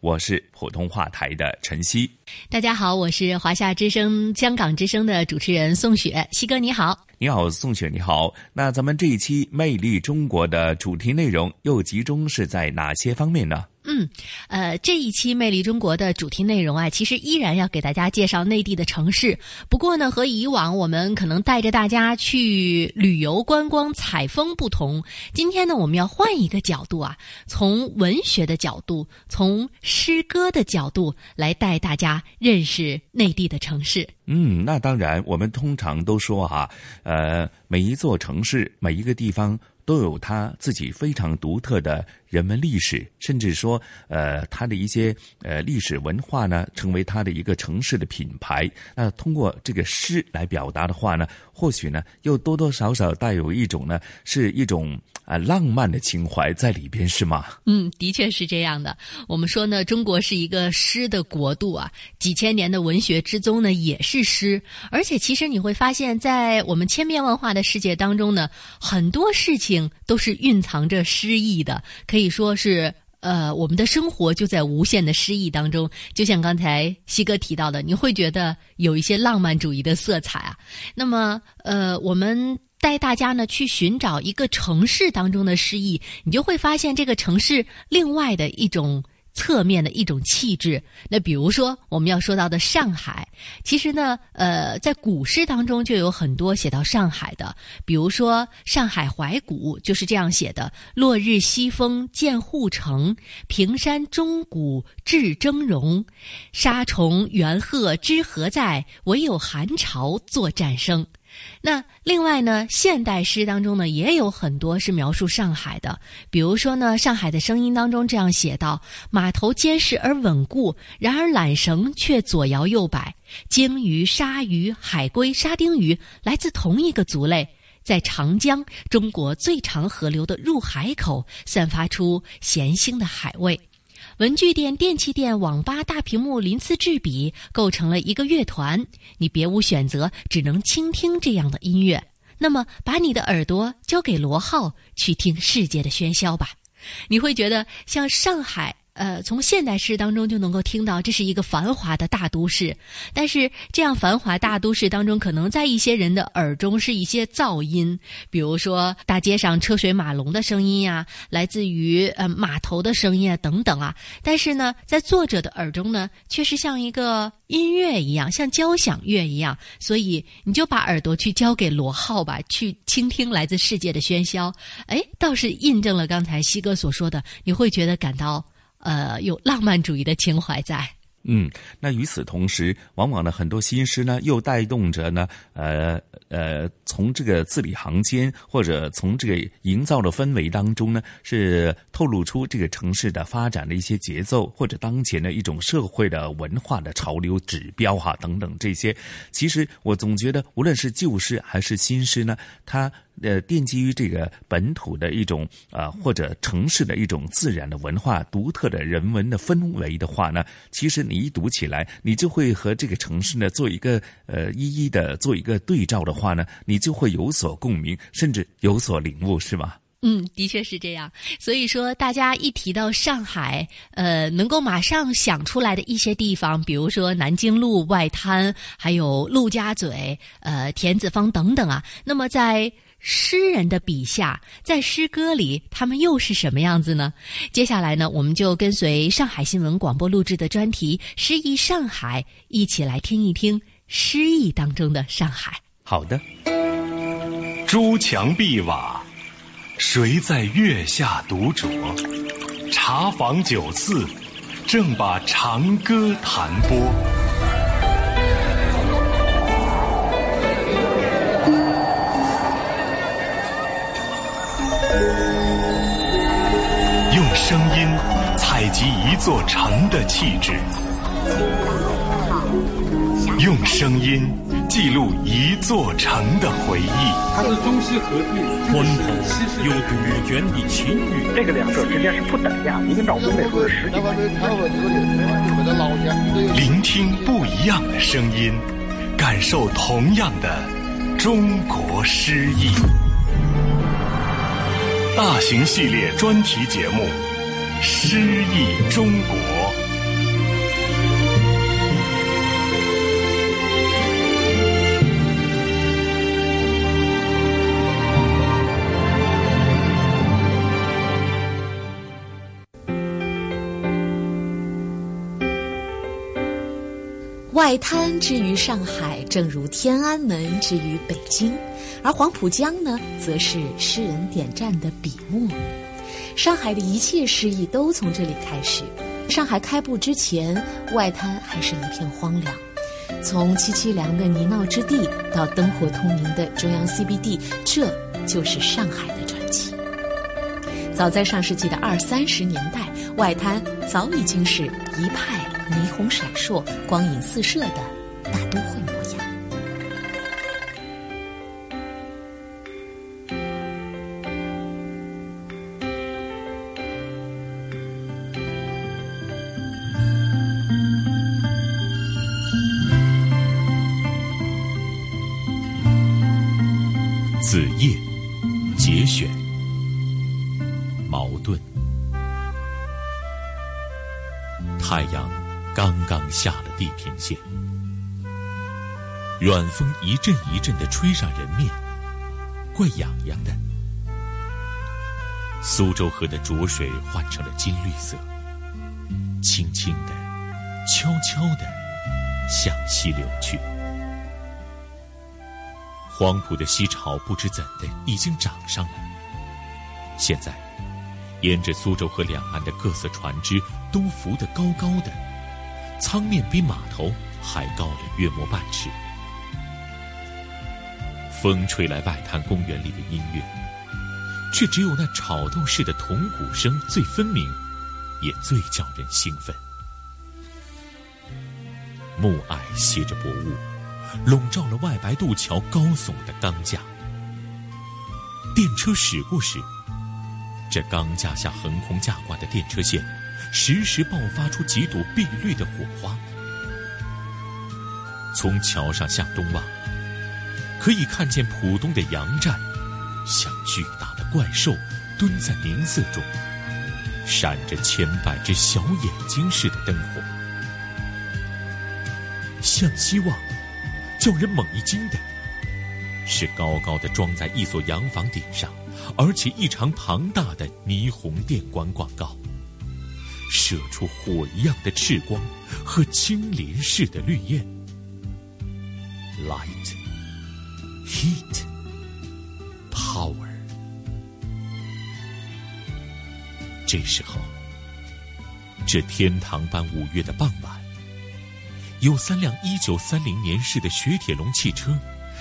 我是普通话台的陈曦。大家好，我是华夏之声、香港之声的主持人宋雪。西哥你好，你好，宋雪你好。那咱们这一期《魅力中国》的主题内容又集中是在哪些方面呢？嗯，呃，这一期《魅力中国》的主题内容啊，其实依然要给大家介绍内地的城市。不过呢，和以往我们可能带着大家去旅游观光采风不同，今天呢，我们要换一个角度啊，从文学的角度，从诗歌的角度来带大家认识内地的城市。嗯，那当然，我们通常都说哈，呃，每一座城市，每一个地方。都有它自己非常独特的人文历史，甚至说，呃，他的一些呃历史文化呢，成为他的一个城市的品牌。那通过这个诗来表达的话呢，或许呢，又多多少少带有一种呢，是一种。啊，浪漫的情怀在里边是吗？嗯，的确是这样的。我们说呢，中国是一个诗的国度啊，几千年的文学之宗呢也是诗。而且，其实你会发现在我们千变万化的世界当中呢，很多事情都是蕴藏着诗意的。可以说是，呃，我们的生活就在无限的诗意当中。就像刚才西哥提到的，你会觉得有一些浪漫主义的色彩啊。那么，呃，我们。带大家呢去寻找一个城市当中的诗意，你就会发现这个城市另外的一种侧面的一种气质。那比如说我们要说到的上海，其实呢，呃，在古诗当中就有很多写到上海的，比如说《上海怀古》就是这样写的：“落日西风见护城，平山钟鼓至峥嵘。沙虫猿鹤知何在？唯有寒潮作战声。”那另外呢，现代诗当中呢也有很多是描述上海的，比如说呢，《上海的声音》当中这样写道：“码头坚实而稳固，然而缆绳却左摇右摆。鲸鱼、鲨鱼、海龟、沙丁鱼来自同一个族类，在长江（中国最长河流的入海口）散发出咸腥的海味。”文具店、电器店、网吧、大屏幕鳞次栉比，构成了一个乐团。你别无选择，只能倾听这样的音乐。那么，把你的耳朵交给罗浩，去听世界的喧嚣吧。你会觉得像上海。呃，从现代诗当中就能够听到，这是一个繁华的大都市。但是，这样繁华大都市当中，可能在一些人的耳中是一些噪音，比如说大街上车水马龙的声音呀，来自于呃码头的声音啊等等啊。但是呢，在作者的耳中呢，却是像一个音乐一样，像交响乐一样。所以，你就把耳朵去交给罗浩吧，去倾听来自世界的喧嚣。哎，倒是印证了刚才西哥所说的，你会觉得感到。呃，有浪漫主义的情怀在。嗯，那与此同时，往往呢，很多新诗呢，又带动着呢，呃呃，从这个字里行间，或者从这个营造的氛围当中呢，是透露出这个城市的发展的一些节奏，或者当前的一种社会的文化的潮流指标哈等等这些。其实我总觉得，无论是旧诗还是新诗呢，它。呃，奠基于这个本土的一种啊，或者城市的一种自然的文化、独特的人文的氛围的话呢，其实你一读起来，你就会和这个城市呢做一个呃一一的做一个对照的话呢，你就会有所共鸣，甚至有所领悟，是吗？嗯，的确是这样。所以说，大家一提到上海，呃，能够马上想出来的一些地方，比如说南京路外滩，还有陆家嘴、呃田子坊等等啊，那么在。诗人的笔下，在诗歌里，他们又是什么样子呢？接下来呢，我们就跟随上海新闻广播录制的专题《诗意上海》，一起来听一听诗意当中的上海。好的。朱墙碧瓦，谁在月下独酌？茶坊酒肆，正把长歌弹拨。声音采集一座城的气质，用声音记录一座城的回忆。它是中西合璧，浑厚又杜鹃的情语。这个两者之间是不等价，一个脑中得说是实际。聆听不一样的声音，感受同样的中国诗意。大型系列专题节目《诗意中国》。外滩之于上海，正如天安门之于北京，而黄浦江呢，则是诗人点赞的笔墨。上海的一切诗意都从这里开始。上海开埠之前，外滩还是一片荒凉。从凄凄凉的泥淖之地到灯火通明的中央 CBD，这就是上海的传奇。早在上世纪的二三十年代，外滩早已经是一派。霓虹闪烁、光影四射的了地平线，远风一阵一阵的吹上人面，怪痒痒的。苏州河的浊水换成了金绿色，轻轻的、悄悄的向西流去。黄浦的西潮不知怎的已经涨上了，现在沿着苏州河两岸的各色船只都浮得高高的。舱面比码头还高了约莫半尺。风吹来外滩公园里的音乐，却只有那炒豆似的铜鼓声最分明，也最叫人兴奋。暮霭携着薄雾，笼罩了外白渡桥高耸的钢架。电车驶过时，这钢架下横空架挂的电车线。时时爆发出几朵碧绿的火花。从桥上向东望，可以看见浦东的洋站，像巨大的怪兽蹲在明色中，闪着千百只小眼睛似的灯火。向西望，叫人猛一惊的，是高高的装在一所洋房顶上，而且异常庞大的霓虹电管广告。射出火一样的赤光和青林似的绿焰，light, heat, power。这时候，这天堂般五月的傍晚，有三辆一九三零年式的雪铁龙汽车，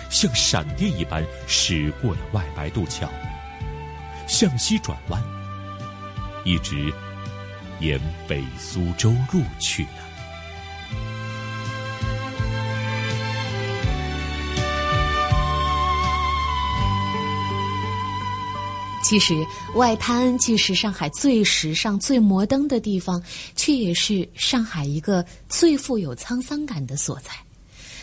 像闪电一般驶过了外白渡桥，向西转弯，一直。沿北苏州路去了。其实，外滩既是上海最时尚、最摩登的地方，却也是上海一个最富有沧桑感的所在。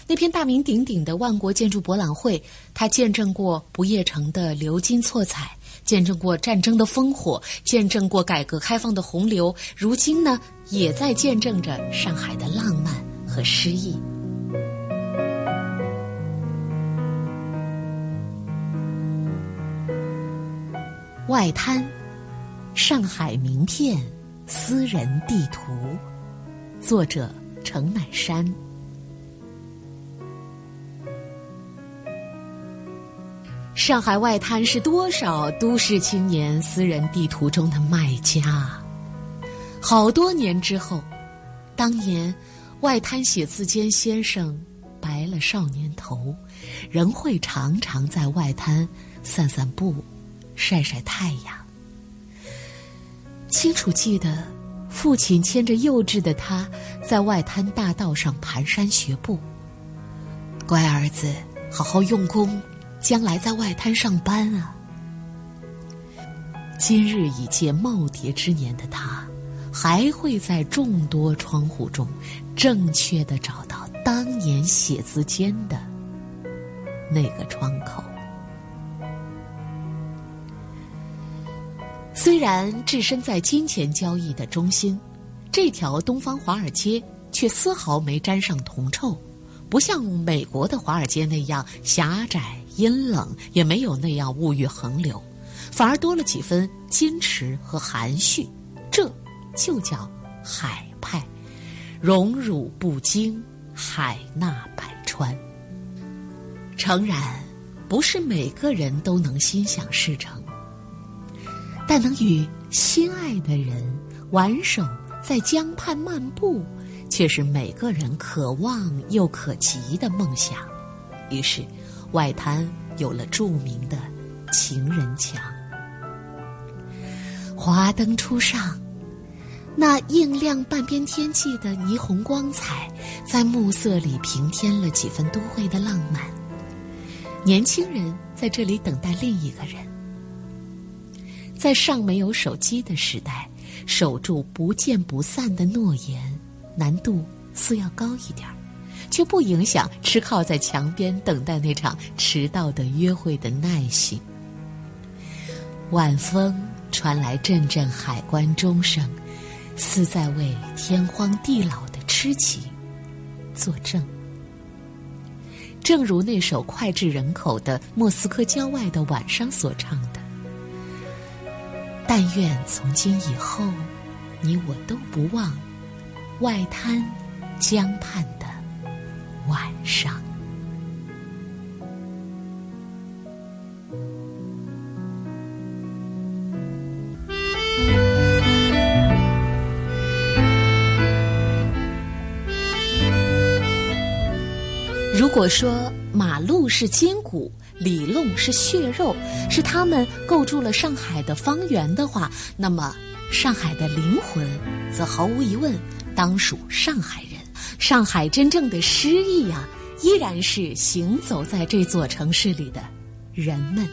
那篇大名鼎鼎的万国建筑博览会，它见证过不夜城的流金错彩。见证过战争的烽火，见证过改革开放的洪流，如今呢，也在见证着上海的浪漫和诗意。外滩，上海名片，私人地图，作者程乃山。上海外滩是多少都市青年私人地图中的卖家。好多年之后，当年外滩写字间先生白了少年头，仍会常常在外滩散散步、晒晒太阳。清楚记得，父亲牵着幼稚的他，在外滩大道上蹒跚学步。乖儿子，好好用功，将来在外滩上班啊！今日已届耄耋之年的他。还会在众多窗户中，正确的找到当年写字间的那个窗口。虽然置身在金钱交易的中心，这条东方华尔街却丝毫没沾上铜臭，不像美国的华尔街那样狭窄阴冷，也没有那样物欲横流，反而多了几分矜持和含蓄。这。就叫海派，荣辱不惊，海纳百川。诚然，不是每个人都能心想事成，但能与心爱的人挽手在江畔漫步，却是每个人可望又可及的梦想。于是，外滩有了著名的情人墙。华灯初上。那映亮半边天际的霓虹光彩，在暮色里平添了几分都会的浪漫。年轻人在这里等待另一个人，在尚没有手机的时代，守住不见不散的诺言，难度似要高一点儿，却不影响吃靠在墙边等待那场迟到的约会的耐心。晚风传来阵阵海关钟声。似在为天荒地老的痴情作证。正如那首脍炙人口的《莫斯科郊外的晚上》所唱的：“但愿从今以后，你我都不忘外滩江畔晚上。”如果说马路是筋骨，里弄是血肉，是他们构筑了上海的方圆的话，那么上海的灵魂，则毫无疑问当属上海人。上海真正的诗意啊，依然是行走在这座城市里的人们。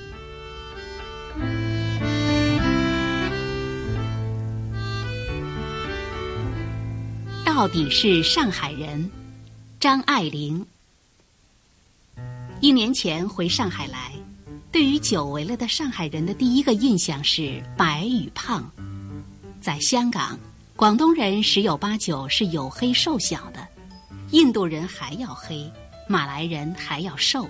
到底是上海人，张爱玲。一年前回上海来，对于久违了的上海人的第一个印象是白与胖。在香港，广东人十有八九是有黑瘦小的，印度人还要黑，马来人还要瘦。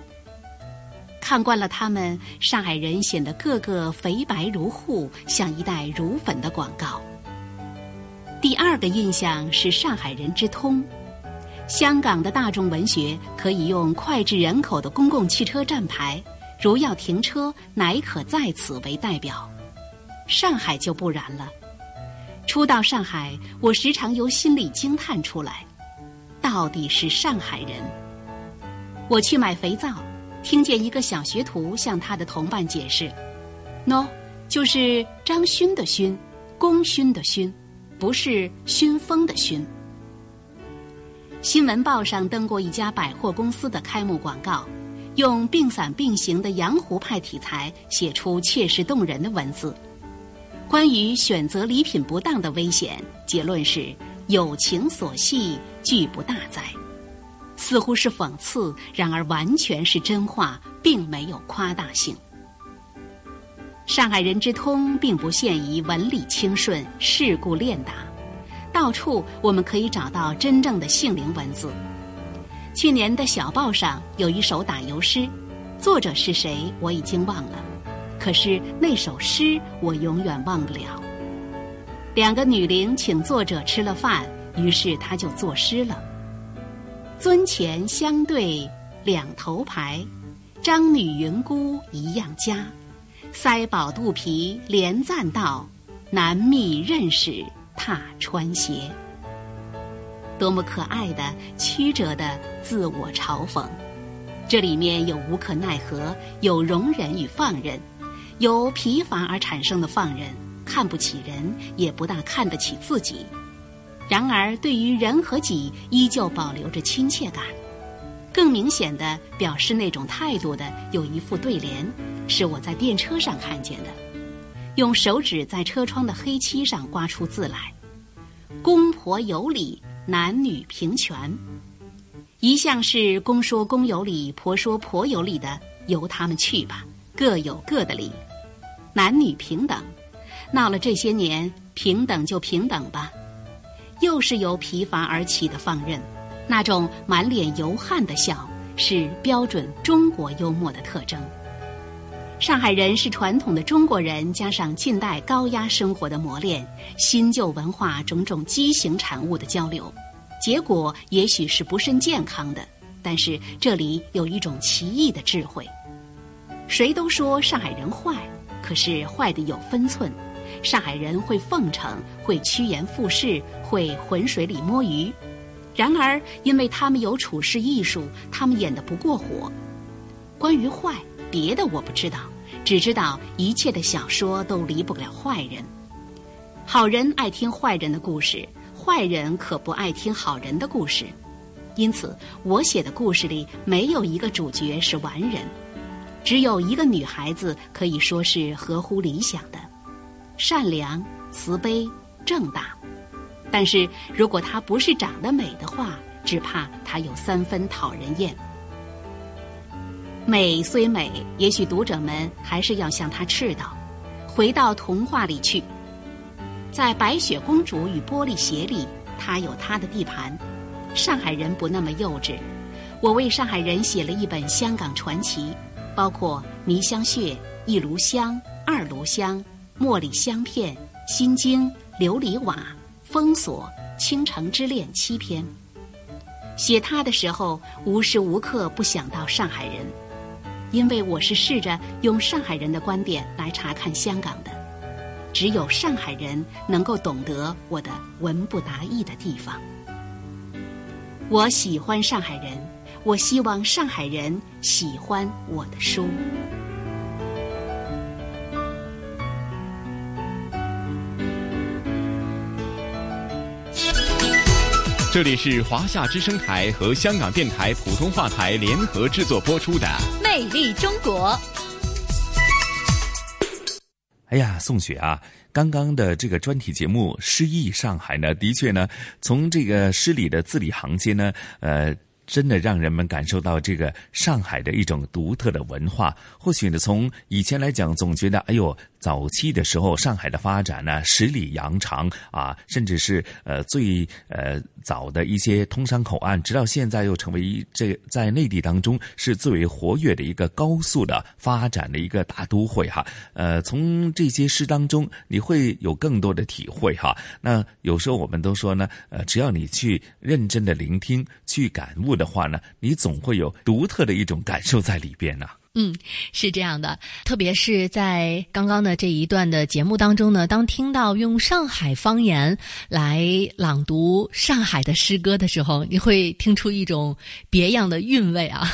看惯了他们，上海人显得个个肥白如护，像一袋乳粉的广告。第二个印象是上海人之通。香港的大众文学可以用脍炙人口的公共汽车站牌，如要停车，乃可在此为代表。上海就不然了。初到上海，我时常由心里惊叹出来：到底是上海人。我去买肥皂，听见一个小学徒向他的同伴解释：“喏，就是张勋的勋，功勋的勋，不是熏风的熏。”新闻报上登过一家百货公司的开幕广告，用并伞并行的洋湖派题材写出切实动人的文字。关于选择礼品不当的危险，结论是友情所系，俱不大哉。似乎是讽刺，然而完全是真话，并没有夸大性。上海人之通，并不限于文理清顺、世故练达。到处我们可以找到真正的杏林文字。去年的小报上有一首打油诗，作者是谁我已经忘了，可是那首诗我永远忘不了。两个女伶请作者吃了饭，于是他就作诗了。尊前相对两头排，张女云姑一样佳，腮宝肚皮连赞道，难觅认识踏穿鞋。多么可爱的曲折的自我嘲讽，这里面有无可奈何，有容忍与放任，由疲乏而产生的放任，看不起人，也不大看得起自己。然而，对于人和己，依旧保留着亲切感。更明显的表示那种态度的，有一副对联，是我在电车上看见的，用手指在车窗的黑漆上刮出字来：“公婆有理。”男女平权，一向是公说公有理，婆说婆有理的，由他们去吧，各有各的理。男女平等，闹了这些年，平等就平等吧。又是由疲乏而起的放任，那种满脸油汗的笑，是标准中国幽默的特征。上海人是传统的中国人，加上近代高压生活的磨练，新旧文化种种畸形产物的交流。结果也许是不甚健康的，但是这里有一种奇异的智慧。谁都说上海人坏，可是坏的有分寸。上海人会奉承，会趋炎附势，会浑水里摸鱼。然而，因为他们有处事艺术，他们演得不过火。关于坏，别的我不知道，只知道一切的小说都离不了坏人。好人爱听坏人的故事。坏人可不爱听好人的故事，因此我写的故事里没有一个主角是完人，只有一个女孩子可以说是合乎理想的，善良、慈悲、正大。但是如果她不是长得美的话，只怕她有三分讨人厌。美虽美，也许读者们还是要向她斥道：回到童话里去。在《白雪公主与玻璃鞋》里，她有她的地盘。上海人不那么幼稚，我为上海人写了一本香港传奇，包括《迷香穴》《一炉香》《二炉香》《茉莉香片》《心经》《琉璃瓦》《封锁》《倾城之恋》七篇。写他的时候，无时无刻不想到上海人，因为我是试着用上海人的观点来查看香港的。只有上海人能够懂得我的文不达意的地方。我喜欢上海人，我希望上海人喜欢我的书。这里是华夏之声台和香港电台普通话台联合制作播出的《魅力中国》。哎呀，宋雪啊，刚刚的这个专题节目《诗意上海》呢，的确呢，从这个诗里的字里行间呢，呃。真的让人们感受到这个上海的一种独特的文化。或许呢，从以前来讲，总觉得哎呦，早期的时候上海的发展呢，十里洋长啊，甚至是呃最呃早的一些通商口岸，直到现在又成为一这在内地当中是最为活跃的一个高速的发展的一个大都会哈。呃，从这些诗当中，你会有更多的体会哈。那有时候我们都说呢，呃，只要你去认真的聆听，去感悟。的话呢，你总会有独特的一种感受在里边呢。嗯，是这样的，特别是在刚刚的这一段的节目当中呢，当听到用上海方言来朗读上海的诗歌的时候，你会听出一种别样的韵味啊。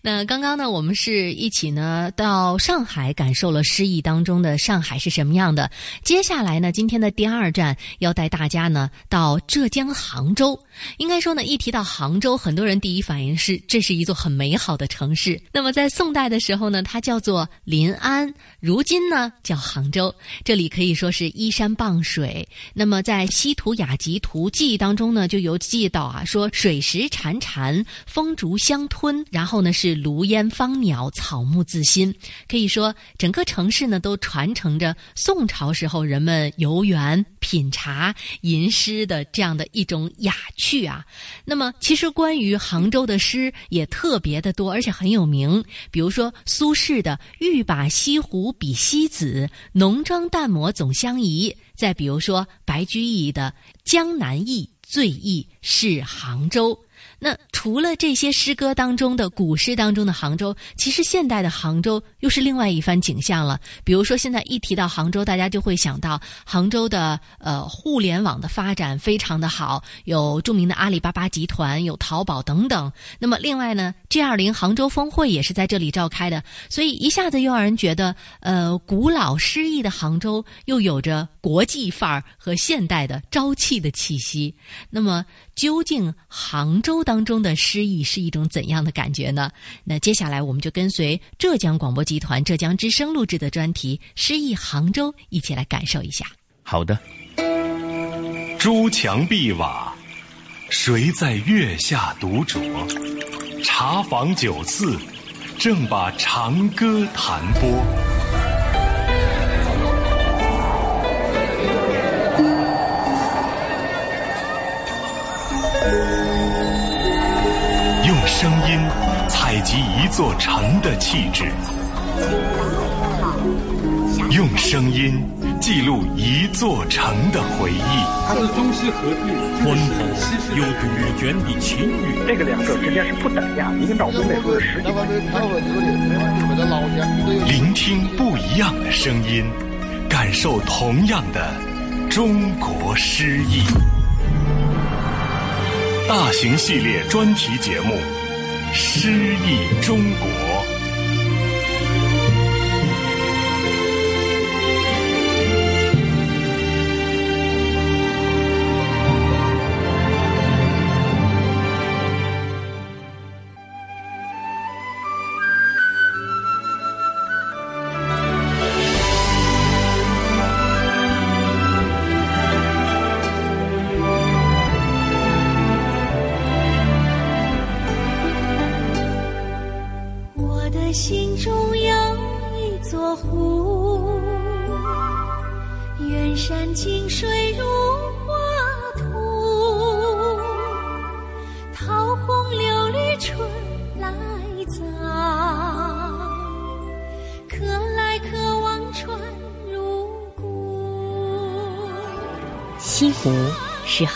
那刚刚呢，我们是一起呢到上海感受了诗意当中的上海是什么样的。接下来呢，今天的第二站要带大家呢到浙江杭州。应该说呢，一提到杭州，很多人第一反应是这是一座很美好的城市。那么在宋代的时候呢，它叫做临安，如今呢叫杭州。这里可以说是依山傍水。那么在《西图雅集图记》当中呢，就有记到啊，说水石潺潺，风竹相吞，然后后呢是炉烟芳鸟，草木自新。可以说整个城市呢都传承着宋朝时候人们游园、品茶、吟诗的这样的一种雅。趣啊，那么其实关于杭州的诗也特别的多，而且很有名。比如说苏轼的“欲把西湖比西子，浓妆淡抹总相宜”，再比如说白居易的“江南忆，最忆是杭州”。那除了这些诗歌当中的古诗当中的杭州，其实现代的杭州又是另外一番景象了。比如说，现在一提到杭州，大家就会想到杭州的呃互联网的发展非常的好，有著名的阿里巴巴集团，有淘宝等等。那么另外呢，G 二零杭州峰会也是在这里召开的，所以一下子又让人觉得，呃，古老诗意的杭州又有着国际范儿和现代的朝气的气息。那么，究竟杭州当中的诗意是一种怎样的感觉呢？那接下来我们就跟随浙江广播集团浙江之声录制的专题《诗意杭州》，一起来感受一下。好的，朱墙碧瓦，谁在月下独酌？茶坊酒肆，正把长歌弹拨。声音采集一座城的气质，用声音记录一座城的回忆。它是中西合璧，浑厚又杜鹃的情韵。这个两者之间是不等价，一个脑中得是十几万。聆听不一样的声音，感受同样的中国诗意。大型系列专题节目《诗意中国》。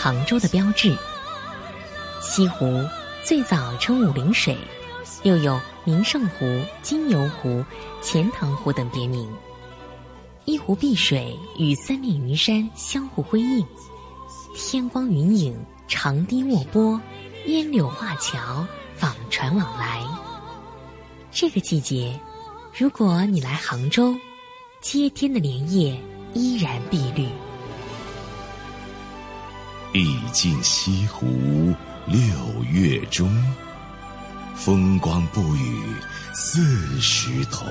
杭州的标志。西湖最早称武陵水，又有名胜湖、金牛湖、钱塘湖等别名。一湖碧水与三面云山相互辉映，天光云影，长堤卧波，烟柳画桥，舫船往来。这个季节，如果你来杭州，接天的莲叶依然碧绿。毕竟西湖六月中，风光不与四时同。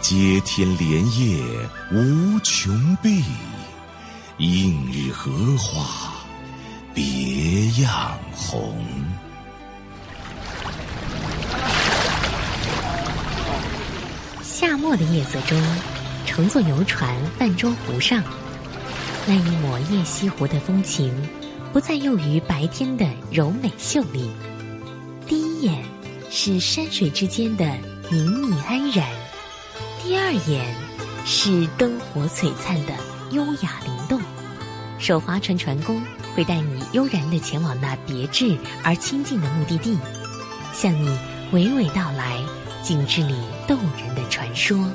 接天莲叶无穷碧，映日荷花别样红。夏末的夜色中，乘坐游船泛舟湖上，那一抹夜西湖的风情，不再囿于白天的柔美秀丽。第一眼是山水之间的宁谧安然，第二眼是灯火璀璨的优雅灵动。手划船船工会带你悠然地前往那别致而亲近的目的地，向你娓娓道来景致里动人的传说。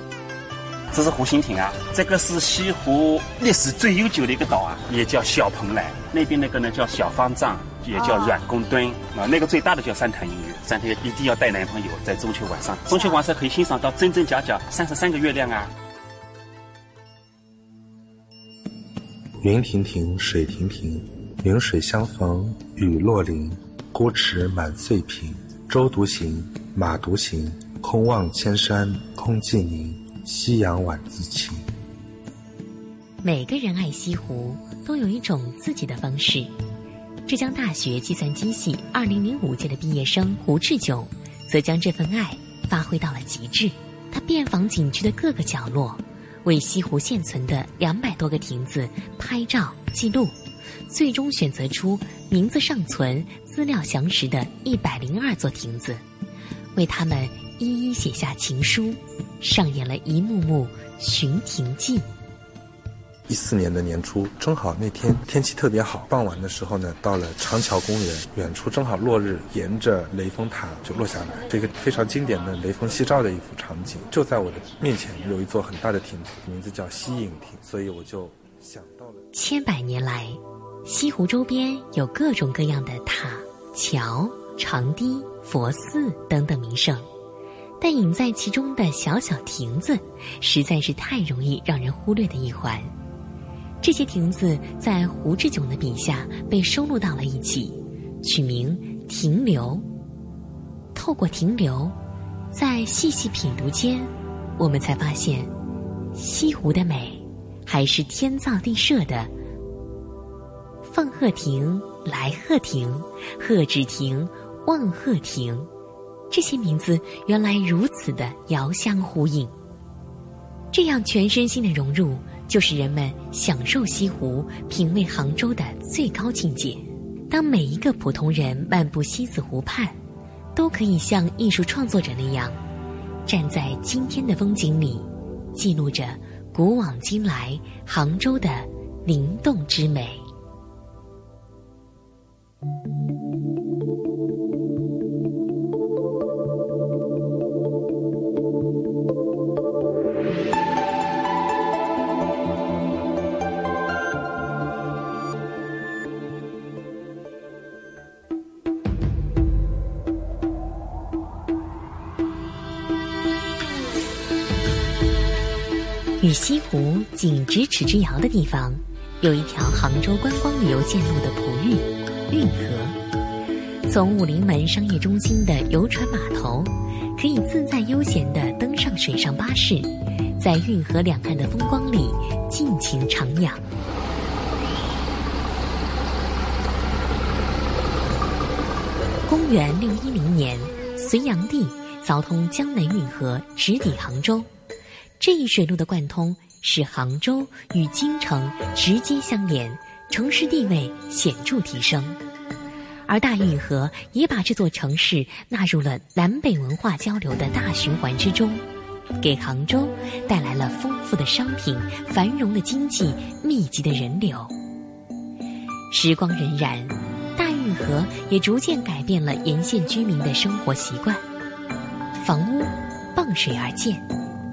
这是湖心亭啊，这个是西湖历史最悠久的一个岛啊，也叫小蓬莱。那边那个呢叫小方丈，也叫软公墩啊。那个最大的叫三潭印月，三潭一定要带男朋友，在中秋晚上，中秋晚上可以欣赏到真真假假三十三个月亮啊。云亭亭，水亭亭，云水相逢雨落林。孤池满岁平，舟独行，马独行。空望千山空寂宁，夕阳晚自清。每个人爱西湖都有一种自己的方式。浙江大学计算机系二零零五届的毕业生胡志炯，则将这份爱发挥到了极致。他遍访景区的各个角落，为西湖现存的两百多个亭子拍照记录，最终选择出名字尚存、资料详实的一百零二座亭子，为他们一一写下情书，上演了一幕幕寻亭记。一四年的年初，正好那天天气特别好，傍晚的时候呢，到了长桥公园，远处正好落日沿着雷峰塔就落下来，这个非常经典的雷峰夕照的一幅场景，就在我的面前有一座很大的亭子，名字叫西影亭，所以我就想到了。千百年来，西湖周边有各种各样的塔、桥、长堤、佛寺等等名胜。但隐在其中的小小亭子，实在是太容易让人忽略的一环。这些亭子在胡志炯的笔下被收录到了一起，取名“亭流”。透过停留，在细细品读间，我们才发现，西湖的美，还是天造地设的。凤鹤亭、来鹤亭、鹤止亭、望鹤亭。这些名字原来如此的遥相呼应，这样全身心的融入，就是人们享受西湖、品味杭州的最高境界。当每一个普通人漫步西子湖畔，都可以像艺术创作者那样，站在今天的风景里，记录着古往今来杭州的灵动之美。与西湖仅咫尺之遥的地方，有一条杭州观光旅游线路的璞玉运河。从武林门商业中心的游船码头，可以自在悠闲地登上水上巴士，在运河两岸的风光里尽情徜徉。公元六一零年，隋炀帝凿通江南运河，直抵杭州。这一水路的贯通，使杭州与京城直接相连，城市地位显著提升。而大运河也把这座城市纳入了南北文化交流的大循环之中，给杭州带来了丰富的商品、繁荣的经济、密集的人流。时光荏苒，大运河也逐渐改变了沿线居民的生活习惯，房屋傍水而建。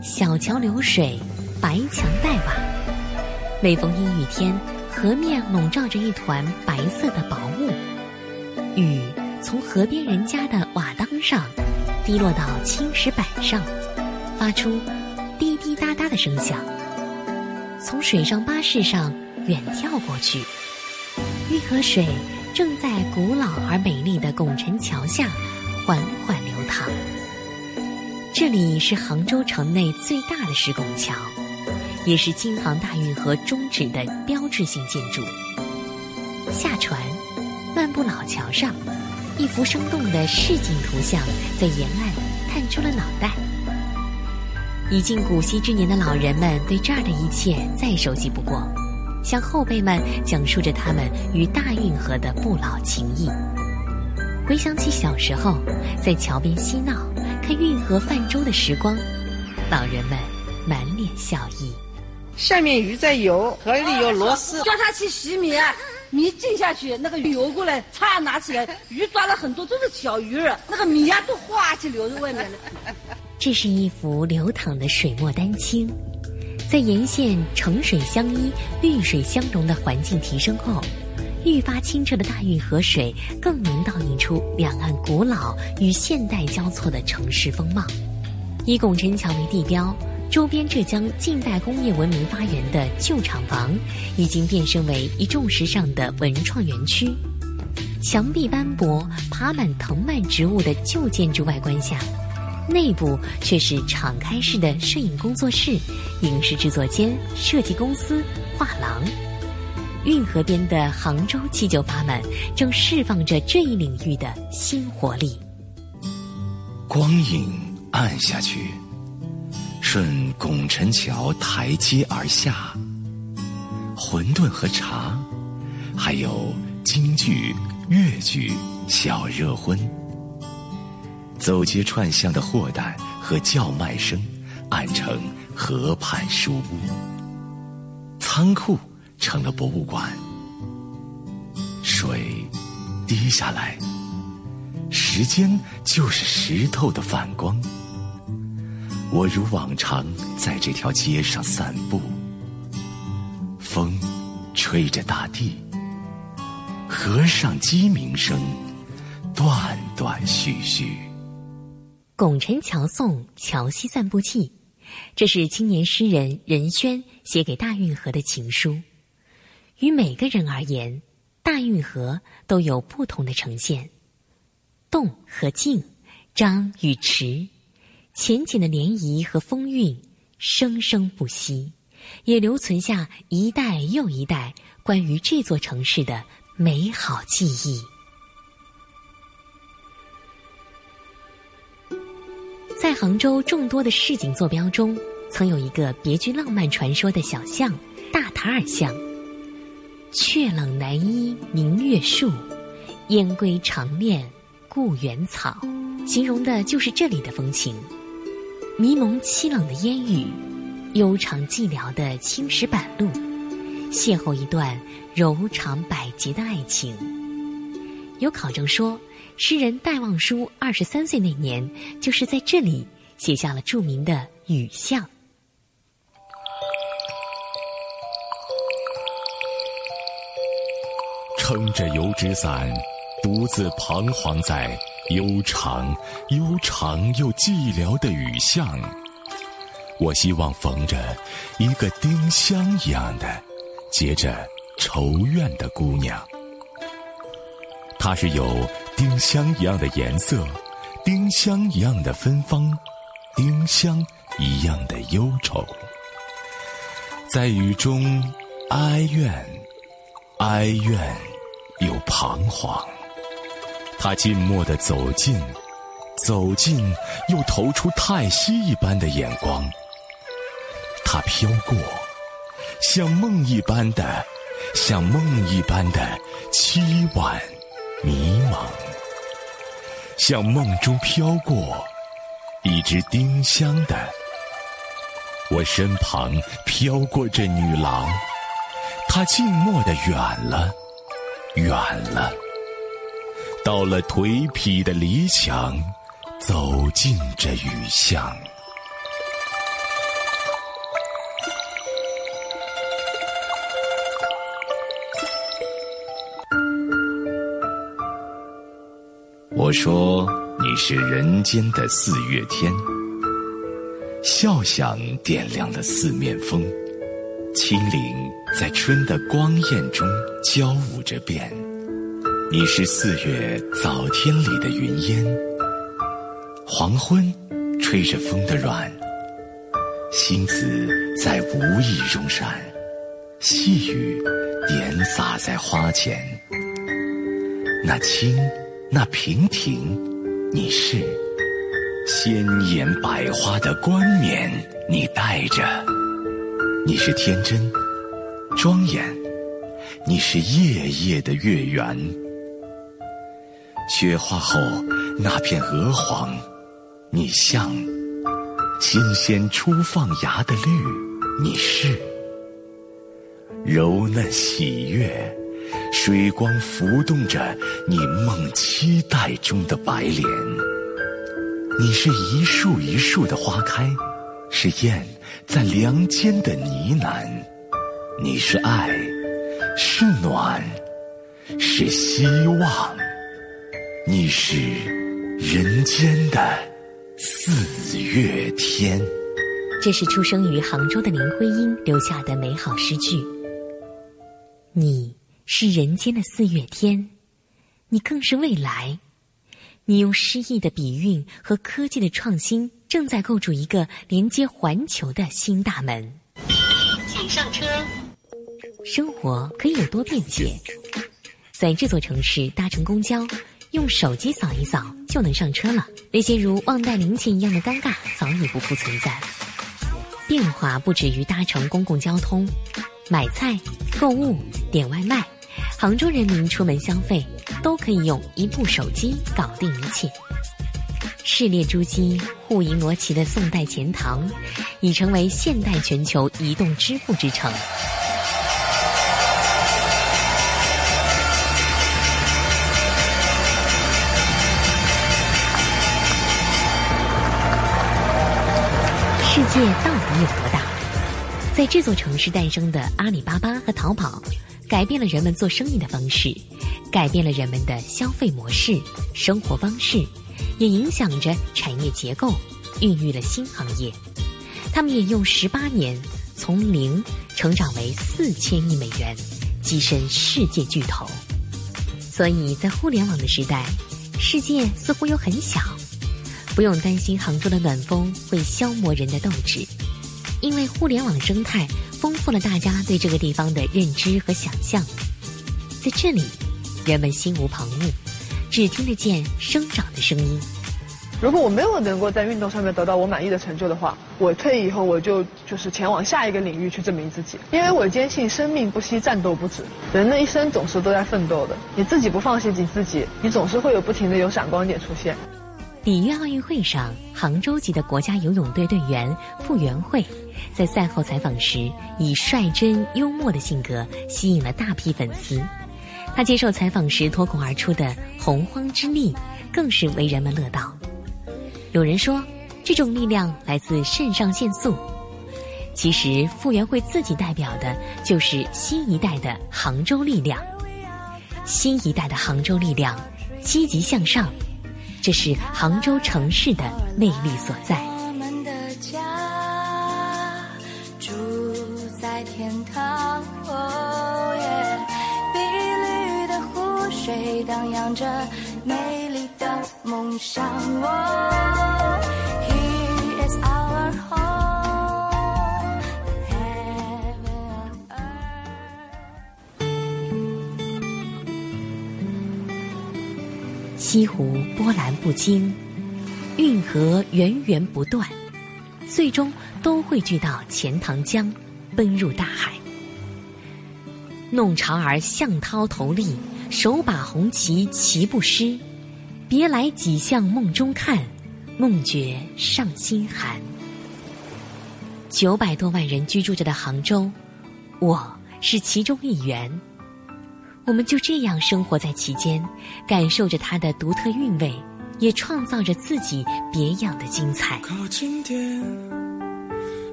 小桥流水，白墙黛瓦。每逢阴雨天，河面笼罩着一团白色的薄雾，雨从河边人家的瓦当上滴落到青石板上，发出滴滴答答的声响。从水上巴士上远眺过去，运河水正在古老而美丽的拱宸桥下缓缓流淌。这里是杭州城内最大的石拱桥，也是京杭大运河终止的标志性建筑。下船，漫步老桥上，一幅生动的市井图像在沿岸探出了脑袋。已近古稀之年的老人们对这儿的一切再熟悉不过，向后辈们讲述着他们与大运河的不老情谊。回想起小时候在桥边嬉闹。运河泛舟的时光，老人们满脸笑意。下面鱼在游，河里有螺丝，叫他去洗米，米浸下去，那个鱼游过来，嚓拿起来，鱼抓了很多，都是小鱼儿，那个米呀都哗就流在外面了。这是一幅流淌的水墨丹青，在沿线城水相依、绿水相融的环境提升后。愈发清澈的大运河水，更能倒映出两岸古老与现代交错的城市风貌。以拱宸桥为地标，周边浙江近代工业文明发源的旧厂房，已经变身为一众时尚的文创园区。墙壁斑驳、爬满藤蔓植物的旧建筑外观下，内部却是敞开式的摄影工作室、影视制作间、设计公司、画廊。运河边的杭州七九八们正释放着这一领域的新活力。光影暗下去，顺拱辰桥台阶而下，馄饨和茶，还有京剧、越剧小热荤，走街串巷的货担和叫卖声，暗成河畔书屋。仓库成了博物馆。水滴下来，时间就是石头的反光。我如往常在这条街上散步，风吹着大地，河上鸡鸣声断断续续。拱辰桥颂《桥西散步记》，这是青年诗人任轩写给大运河的情书。于每个人而言，大运河都有不同的呈现：动和静，张与弛。浅浅的涟漪和风韵，生生不息，也留存下一代又一代关于这座城市的美好记忆。在杭州众多的市井坐标中，曾有一个别具浪漫传说的小巷——大塔尔巷。却冷难依明月树，燕归长恋故园草，形容的就是这里的风情。迷蒙凄冷的烟雨，悠长寂寥的青石板路，邂逅一段柔肠百结的爱情。有考证说，诗人戴望舒二十三岁那年，就是在这里写下了著名的《雨巷》。撑着油纸伞，独自彷徨在。悠长、悠长又寂寥的雨巷，我希望逢着一个丁香一样的、结着愁怨的姑娘。她是有丁香一样的颜色，丁香一样的芬芳，丁香一样的忧愁，在雨中哀怨、哀怨又彷徨。他静默地走近，走近，又投出叹息一般的眼光。他飘过，像梦一般的，像梦一般的凄婉、迷茫，像梦中飘过一只丁香的。我身旁飘过这女郎，她静默的远了，远了。到了颓圮的篱墙，走进这雨巷。我说你是人间的四月天，笑响点亮了四面风，清灵在春的光艳中交舞着变。你是四月早天里的云烟，黄昏吹着风的软，星子在无意中闪，细雨点洒在花前。那青，那平庭，你是鲜艳百花的冠冕，你戴着。你是天真，庄严，你是夜夜的月圆。雪化后那片鹅黄，你像新鲜初放芽的绿，你是柔嫩喜悦，水光浮动着你梦期待中的白莲。你是一树一树的花开，是燕在梁间的呢喃。你是爱，是暖，是希望。你是人间的四月天。这是出生于杭州的林徽因留下的美好诗句。你是人间的四月天，你更是未来。你用诗意的笔韵和科技的创新，正在构筑一个连接环球的新大门。请上车。生活可以有多便捷？在这座城市搭乘公交。用手机扫一扫就能上车了，那些如忘带零钱一样的尴尬早已不复存在。变化不止于搭乘公共交通，买菜、购物、点外卖，杭州人民出门消费都可以用一部手机搞定一切。市列珠玑、户盈罗绮的宋代钱塘，已成为现代全球移动支付之城。界到底有多大？在这座城市诞生的阿里巴巴和淘宝，改变了人们做生意的方式，改变了人们的消费模式、生活方式，也影响着产业结构，孕育了新行业。他们也用十八年从零成长为四千亿美元，跻身世界巨头。所以在互联网的时代，世界似乎又很小。不用担心杭州的暖风会消磨人的斗志，因为互联网生态丰富了大家对这个地方的认知和想象。在这里，人们心无旁骛，只听得见生长的声音。如果我没有能够在运动上面得到我满意的成就的话，我退役以后我就就是前往下一个领域去证明自己。因为我坚信生命不息，战斗不止，人的一生总是都在奋斗的。你自己不放弃你自己，你总是会有不停的有闪光点出现。里约奥运会上，杭州籍的国家游泳队队员傅园慧，在赛后采访时，以率真幽默的性格吸引了大批粉丝。他接受采访时脱口而出的“洪荒之力”，更是为人们乐道。有人说，这种力量来自肾上腺素。其实，傅园慧自己代表的就是新一代的杭州力量。新一代的杭州力量，积极向上。这是杭州城市的魅力所在。我们的家住在天堂，哦耶！碧绿的湖水荡漾着美丽的梦想，哦。西湖波澜不惊，运河源源不断，最终都汇聚到钱塘江，奔入大海。弄潮儿向涛头立，手把红旗旗不湿。别来几向梦中看，梦觉上心寒。九百多万人居住着的杭州，我是其中一员。我们就这样生活在其间，感受着它的独特韵味，也创造着自己别样的精彩。靠近点，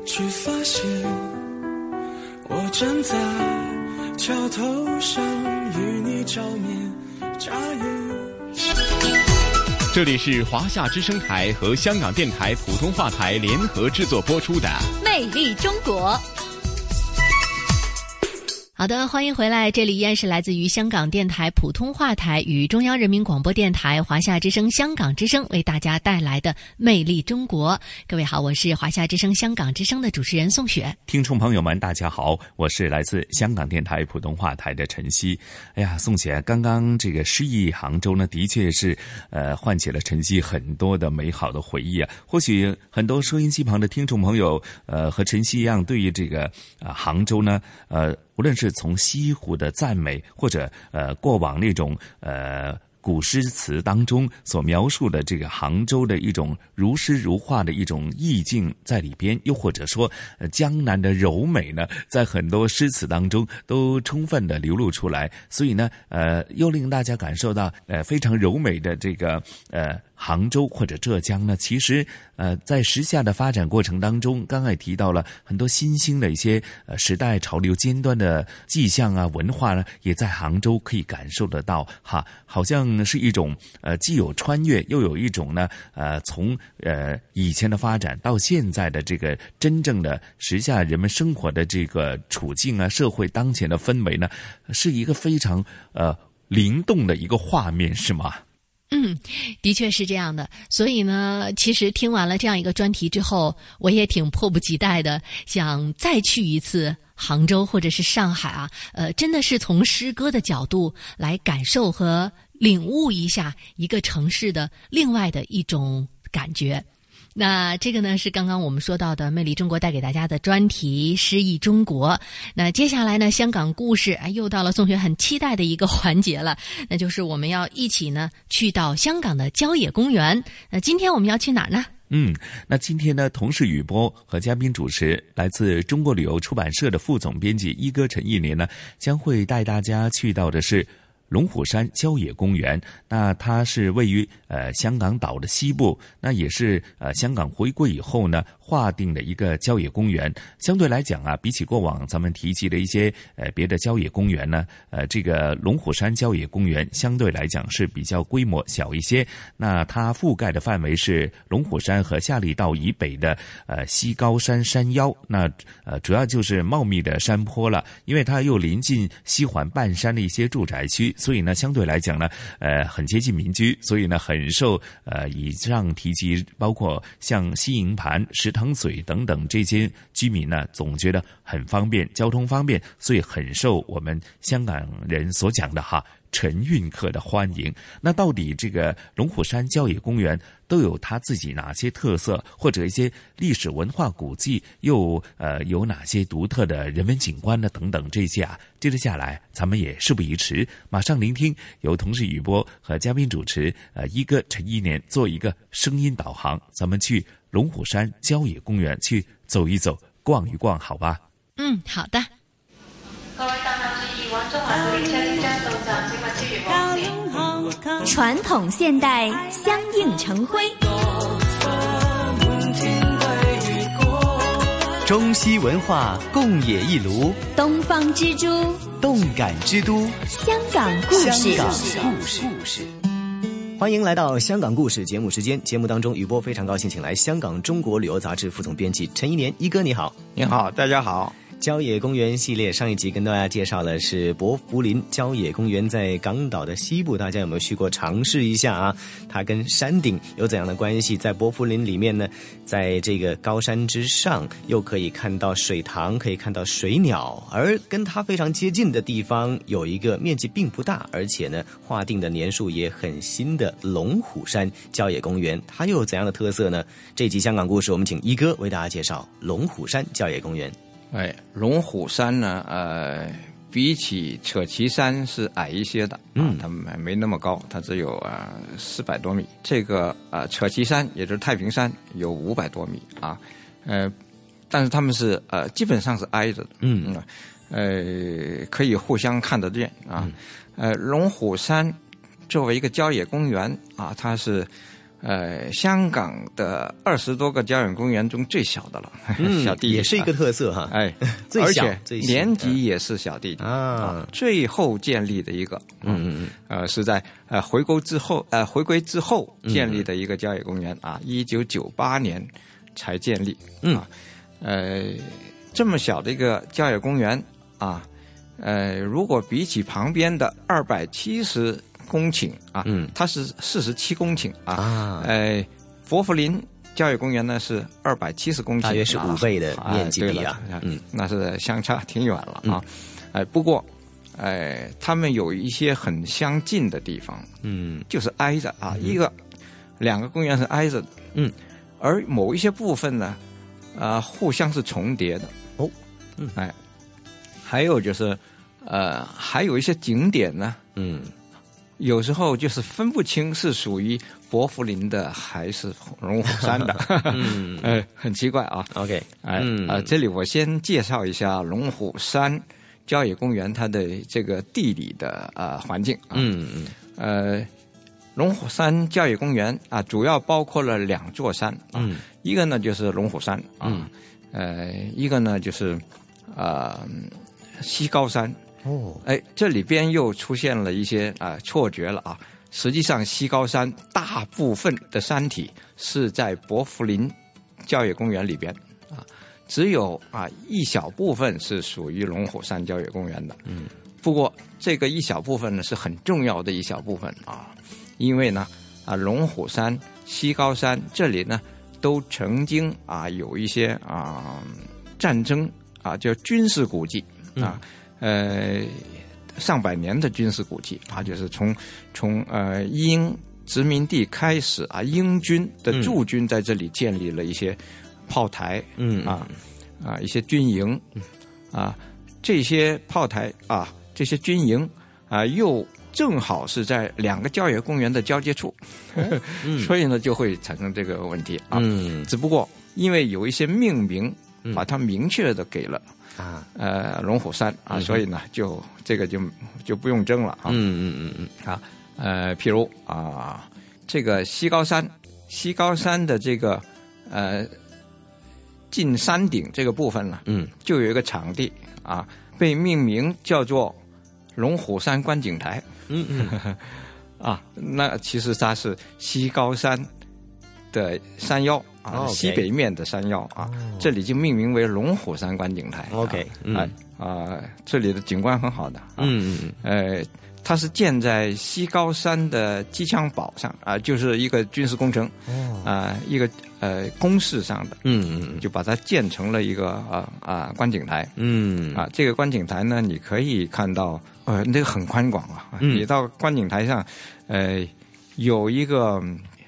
去发现，我站在桥头上与你照面，眨眼。这里是华夏之声台和香港电台普通话台联合制作播出的《魅力中国》。好的，欢迎回来，这里依然是来自于香港电台普通话台与中央人民广播电台华夏之声、香港之声为大家带来的《魅力中国》。各位好，我是华夏之声、香港之声的主持人宋雪。听众朋友们，大家好，我是来自香港电台普通话台的陈曦。哎呀，宋姐，刚刚这个诗意杭州呢，的确是呃唤起了陈曦很多的美好的回忆啊。或许很多收音机旁的听众朋友，呃，和陈曦一样，对于这个啊、呃、杭州呢，呃。无论是从西湖的赞美，或者呃过往那种呃古诗词当中所描述的这个杭州的一种如诗如画的一种意境在里边，又或者说江南的柔美呢，在很多诗词当中都充分的流露出来，所以呢，呃，又令大家感受到呃非常柔美的这个呃。杭州或者浙江呢，其实呃，在时下的发展过程当中，刚才提到了很多新兴的一些呃时代潮流尖端的迹象啊，文化呢，也在杭州可以感受得到哈，好像是一种呃既有穿越，又有一种呢呃从呃以前的发展到现在的这个真正的时下人们生活的这个处境啊，社会当前的氛围呢，是一个非常呃灵动的一个画面，是吗？嗯，的确是这样的。所以呢，其实听完了这样一个专题之后，我也挺迫不及待的，想再去一次杭州或者是上海啊。呃，真的是从诗歌的角度来感受和领悟一下一个城市的另外的一种感觉。那这个呢是刚刚我们说到的《魅力中国》带给大家的专题《诗意中国》。那接下来呢，香港故事哎，又到了宋雪很期待的一个环节了，那就是我们要一起呢去到香港的郊野公园。那今天我们要去哪儿呢？嗯，那今天呢，同事雨波和嘉宾主持来自中国旅游出版社的副总编辑一哥陈一年呢，将会带大家去到的是龙虎山郊野公园。那它是位于呃香港岛的西部，那也是呃香港回归以后呢划定的一个郊野公园。相对来讲啊，比起过往咱们提及的一些呃别的郊野公园呢，呃这个龙虎山郊野公园相对来讲是比较规模小一些。那它覆盖的范围是龙虎山和下利道以北的呃西高山山腰。那呃主要就是茂密的山坡了，因为它又临近西环半山的一些住宅区，所以呢相对来讲呢，呃很接近民居，所以呢很受呃以上提及，包括像西营盘、石塘嘴等等这些居民呢，总觉得很方便，交通方便，所以很受我们香港人所讲的哈。晨运客的欢迎，那到底这个龙虎山郊野公园都有它自己哪些特色，或者一些历史文化古迹又呃有哪些独特的人文景观呢？等等这些啊，接着下来咱们也事不宜迟，马上聆听由同事雨波和嘉宾主持呃一哥陈一年做一个声音导航，咱们去龙虎山郊野公园去走一走、逛一逛，好吧？嗯，好的各位大家注意王中华。传统现代相映成辉，中西文化共冶一炉，东方之珠，动感之都，香港故事。香港故事。欢迎来到香港故事节目时间。节目当中，雨波非常高兴，请来香港中国旅游杂志副总编辑陈一年一哥，你好，你好，大家好。郊野公园系列上一集跟大家介绍的是博福林郊野公园，在港岛的西部，大家有没有去过尝试一下啊？它跟山顶有怎样的关系？在博福林里面呢，在这个高山之上，又可以看到水塘，可以看到水鸟，而跟它非常接近的地方，有一个面积并不大，而且呢，划定的年数也很新的龙虎山郊野公园，它又有怎样的特色呢？这集香港故事，我们请一哥为大家介绍龙虎山郊野公园。哎，龙虎山呢？呃，比起扯旗山是矮一些的，嗯，它没没那么高，它只有啊四百多米。这个啊扯旗山，也就是太平山，有五百多米啊，呃，但是他们是呃基本上是挨着的，嗯，呃，可以互相看得见啊。呃，龙虎山作为一个郊野公园啊，它是。呃，香港的二十多个郊野公园中最小的了，小弟也是一个特色哈。哎，而且年级也是小弟啊，最后建立的一个，嗯嗯嗯，呃，是在呃回归之后，呃回归之后建立的一个郊野公园啊，一九九八年才建立，嗯，呃，这么小的一个郊野公园啊，呃，如果比起旁边的二百七十。公顷啊，嗯，它是四十七公顷啊，呃，佛福林郊野公园呢是二百七十公顷，大约是五倍的面积啊，嗯，那是相差挺远了啊，哎，不过，哎，他们有一些很相近的地方，嗯，就是挨着啊，一个两个公园是挨着的，嗯，而某一些部分呢，啊，互相是重叠的哦，嗯，哎，还有就是，呃，还有一些景点呢，嗯。有时候就是分不清是属于伯福林的还是龙虎山的，嗯，哎，很奇怪啊。OK，哎，啊，这里我先介绍一下龙虎山郊野公园它的这个地理的啊环境啊。嗯嗯。呃，龙虎山郊野公园啊，主要包括了两座山啊，一个呢就是龙虎山啊，呃，一个呢就是啊西高山。哦，哎，这里边又出现了一些啊错觉了啊！实际上，西高山大部分的山体是在博福林郊野公园里边啊，只有啊一小部分是属于龙虎山郊野公园的。嗯，不过这个一小部分呢是很重要的一小部分啊，因为呢啊龙虎山、西高山这里呢都曾经啊有一些啊战争啊叫军事古迹啊。呃，上百年的军事古迹啊，就是从从呃英殖民地开始啊，英军的驻军在这里建立了一些炮台，嗯啊啊一些军营，啊这些炮台啊这些军营啊又正好是在两个郊野公园的交接处，所以呢就会产生这个问题啊。只不过因为有一些命名把它明确的给了啊，呃，龙虎山啊，所以呢，就这个就就不用争了啊。嗯嗯嗯嗯啊，呃，譬如啊，这个西高山，西高山的这个呃进山顶这个部分呢，嗯，就有一个场地啊，被命名叫做龙虎山观景台。嗯嗯。啊，那其实它是西高山的山腰啊，西北面的山腰啊，这里就命名为龙虎山观景台。OK，啊啊，这里的景观很好的。嗯嗯嗯。呃，它是建在西高山的机枪堡上啊，就是一个军事工程。哦。啊，一个呃工事上的。嗯嗯。就把它建成了一个啊啊观景台。嗯。啊，这个观景台呢，你可以看到。呃，那个很宽广啊！你到观景台上，呃，有一个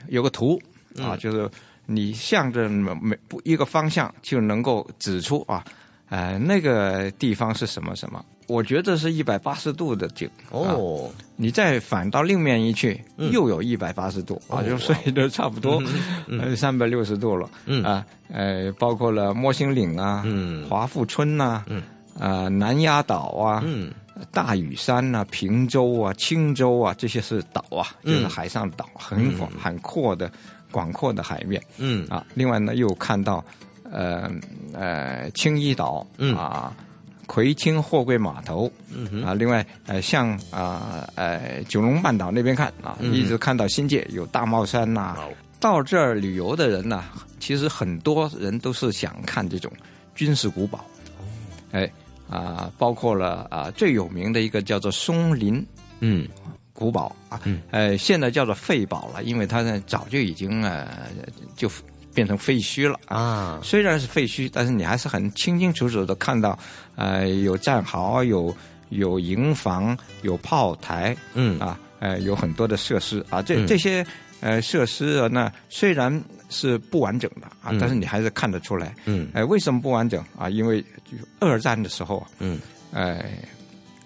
有个图啊，就是你向着每不一个方向就能够指出啊，呃，那个地方是什么什么？我觉得是一百八十度的景哦。你再反到另面一去，又有一百八十度啊，就所以都差不多三百六十度了。嗯啊，呃，包括了摸星岭啊，嗯，华富村呐，嗯，啊，南丫岛啊，嗯。大屿山呐，平洲啊，青洲啊，这些是岛啊，就是海上岛，很广、很阔的、广阔的海面。嗯啊，另外呢，又看到呃呃青衣岛啊，葵青货柜码头嗯啊，另外呃向啊呃九龙半岛那边看啊，一直看到新界有大帽山呐。到这儿旅游的人呢，其实很多人都是想看这种军事古堡。哎。啊，包括了啊，最有名的一个叫做松林，嗯，古堡啊，呃，现在叫做废堡了，因为它呢早就已经呃就变成废墟了啊。虽然是废墟，但是你还是很清清楚楚的看到，呃，有战壕，有有营房，有炮台，嗯啊，呃，有很多的设施啊，这这些呃设施呢，虽然。是不完整的啊，但是你还是看得出来。嗯，哎，为什么不完整啊？因为二战的时候，嗯，哎，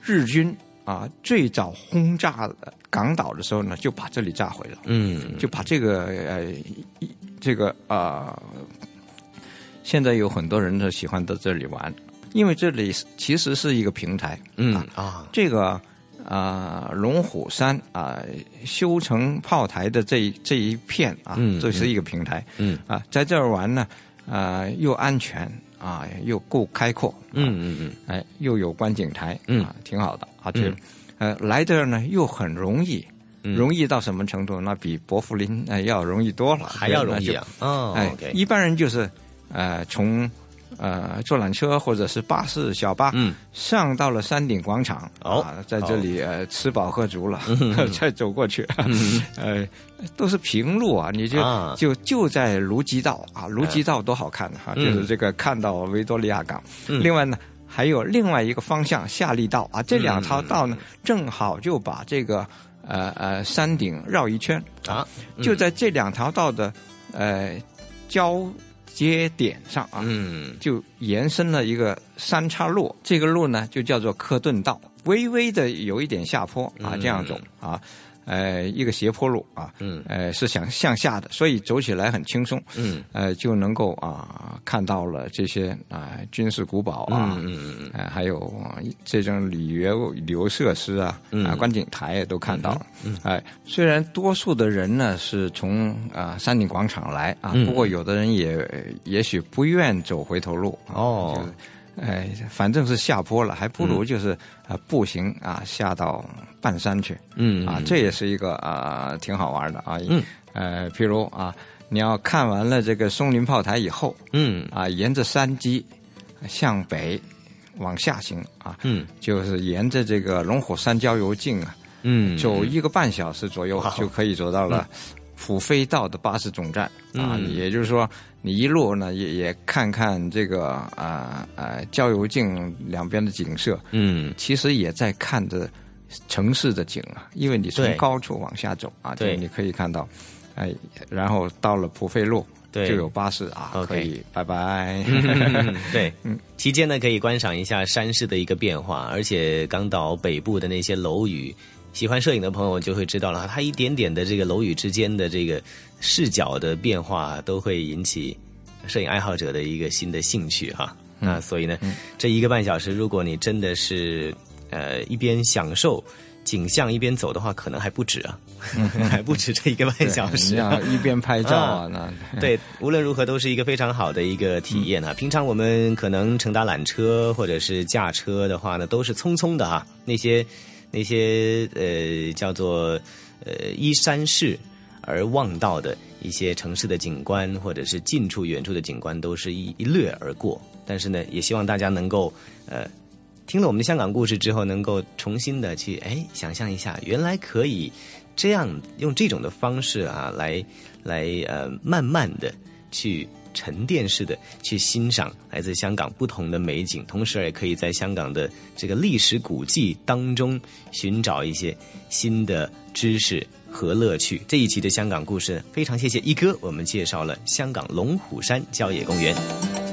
日军啊最早轰炸港岛的时候呢，就把这里炸毁了。嗯，就把这个呃这个啊，现在有很多人都喜欢到这里玩，因为这里其实是一个平台。嗯啊，这个。啊，龙虎山啊，修成炮台的这这一片啊，这是一个平台。嗯啊，在这儿玩呢，啊，又安全啊，又够开阔。嗯嗯嗯，哎，又有观景台，嗯，挺好的。而且，呃，来这儿呢又很容易，容易到什么程度？那比伯福林呃要容易多了，还要容易啊。哦，哎，一般人就是呃从。呃，坐缆车或者是巴士、小巴，嗯，上到了山顶广场，哦，在这里呃吃饱喝足了，再走过去，呃，都是平路啊，你就就就在卢吉道啊，卢吉道多好看哈，就是这个看到维多利亚港。另外呢，还有另外一个方向下利道。啊，这两条道呢，正好就把这个呃呃山顶绕一圈。啊，就在这两条道的呃交。接点上啊，嗯，就延伸了一个三岔路，这个路呢就叫做科顿道，微微的有一点下坡啊，这样走啊。呃，一个斜坡路啊，嗯，呃，是想向下的，所以走起来很轻松，嗯，呃，就能够啊看到了这些啊军事古堡啊，嗯嗯嗯，呃，还有这种旅游旅游设施啊，啊，观景台也都看到了，嗯，哎，虽然多数的人呢是从啊山顶广场来啊，不过有的人也也许不愿走回头路哦。哎，反正是下坡了，还不如就是啊步行啊下到半山去，嗯啊，这也是一个啊挺好玩的啊，嗯，呃，譬如啊，你要看完了这个松林炮台以后，嗯，啊，沿着山脊向北往下行啊，嗯，就是沿着这个龙虎山郊游径啊，嗯，走一个半小时左右就可以走到了。普飞道的巴士总站啊，也就是说，你一路呢也也看看这个啊啊郊游径两边的景色，嗯，其实也在看着城市的景啊，因为你从高处往下走啊，对，你可以看到，哎，然后到了普费路，对，就有巴士啊，可以，拜拜。对，嗯，期间呢可以观赏一下山势的一个变化，而且港岛北部的那些楼宇。喜欢摄影的朋友就会知道了，它一点点的这个楼宇之间的这个视角的变化，都会引起摄影爱好者的一个新的兴趣哈。那所以呢，这一个半小时，如果你真的是呃一边享受景象一边走的话，可能还不止啊，还不止这一个半小时。啊一边拍照啊，那对，无论如何都是一个非常好的一个体验啊。平常我们可能乘搭缆车或者是驾车的话呢，都是匆匆的哈。那些那些呃叫做呃依山势而望到的一些城市的景观，或者是近处远处的景观，都是一一掠而过。但是呢，也希望大家能够，呃，听了我们的香港故事之后，能够重新的去哎想象一下，原来可以这样用这种的方式啊，来来呃，慢慢的去沉淀式的去欣赏来自香港不同的美景，同时也可以在香港的这个历史古迹当中寻找一些新的知识和乐趣。这一期的香港故事非常谢谢一哥，我们介绍了香港龙虎山郊野公园。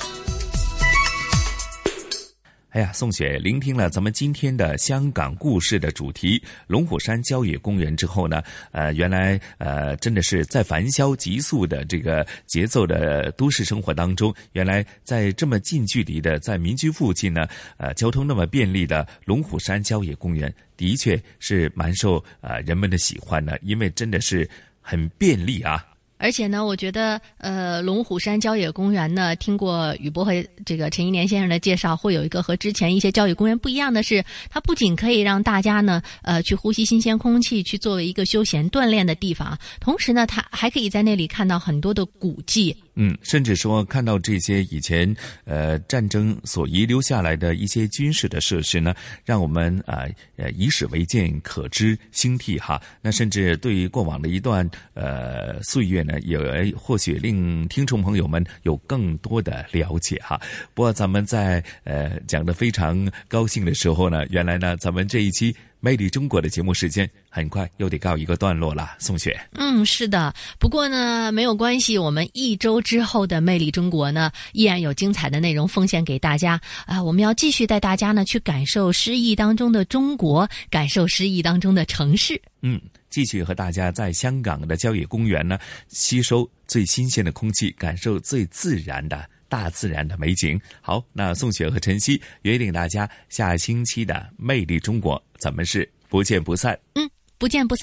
哎呀，宋雪聆听了咱们今天的香港故事的主题龙虎山郊野公园之后呢，呃，原来呃，真的是在繁嚣急速的这个节奏的都市生活当中，原来在这么近距离的在民居附近呢，呃，交通那么便利的龙虎山郊野公园，的确是蛮受呃人们的喜欢的，因为真的是很便利啊。而且呢，我觉得，呃，龙虎山郊野公园呢，听过宇波和这个陈一年先生的介绍，会有一个和之前一些郊野公园不一样的是，它不仅可以让大家呢，呃，去呼吸新鲜空气，去作为一个休闲锻炼的地方，同时呢，它还可以在那里看到很多的古迹。嗯，甚至说看到这些以前呃战争所遗留下来的一些军事的设施呢，让我们啊呃以史为鉴，可知兴替哈。那甚至对于过往的一段呃岁月呢，也或许令听众朋友们有更多的了解哈。不过咱们在呃讲的非常高兴的时候呢，原来呢咱们这一期。魅力中国的节目时间很快又得告一个段落了，宋雪。嗯，是的。不过呢，没有关系，我们一周之后的魅力中国呢，依然有精彩的内容奉献给大家啊！我们要继续带大家呢去感受诗意当中的中国，感受诗意当中的城市。嗯，继续和大家在香港的郊野公园呢，吸收最新鲜的空气，感受最自然的。大自然的美景。好，那宋雪和晨曦约定大家下星期的《魅力中国》，咱们是不见不散。嗯，不见不散。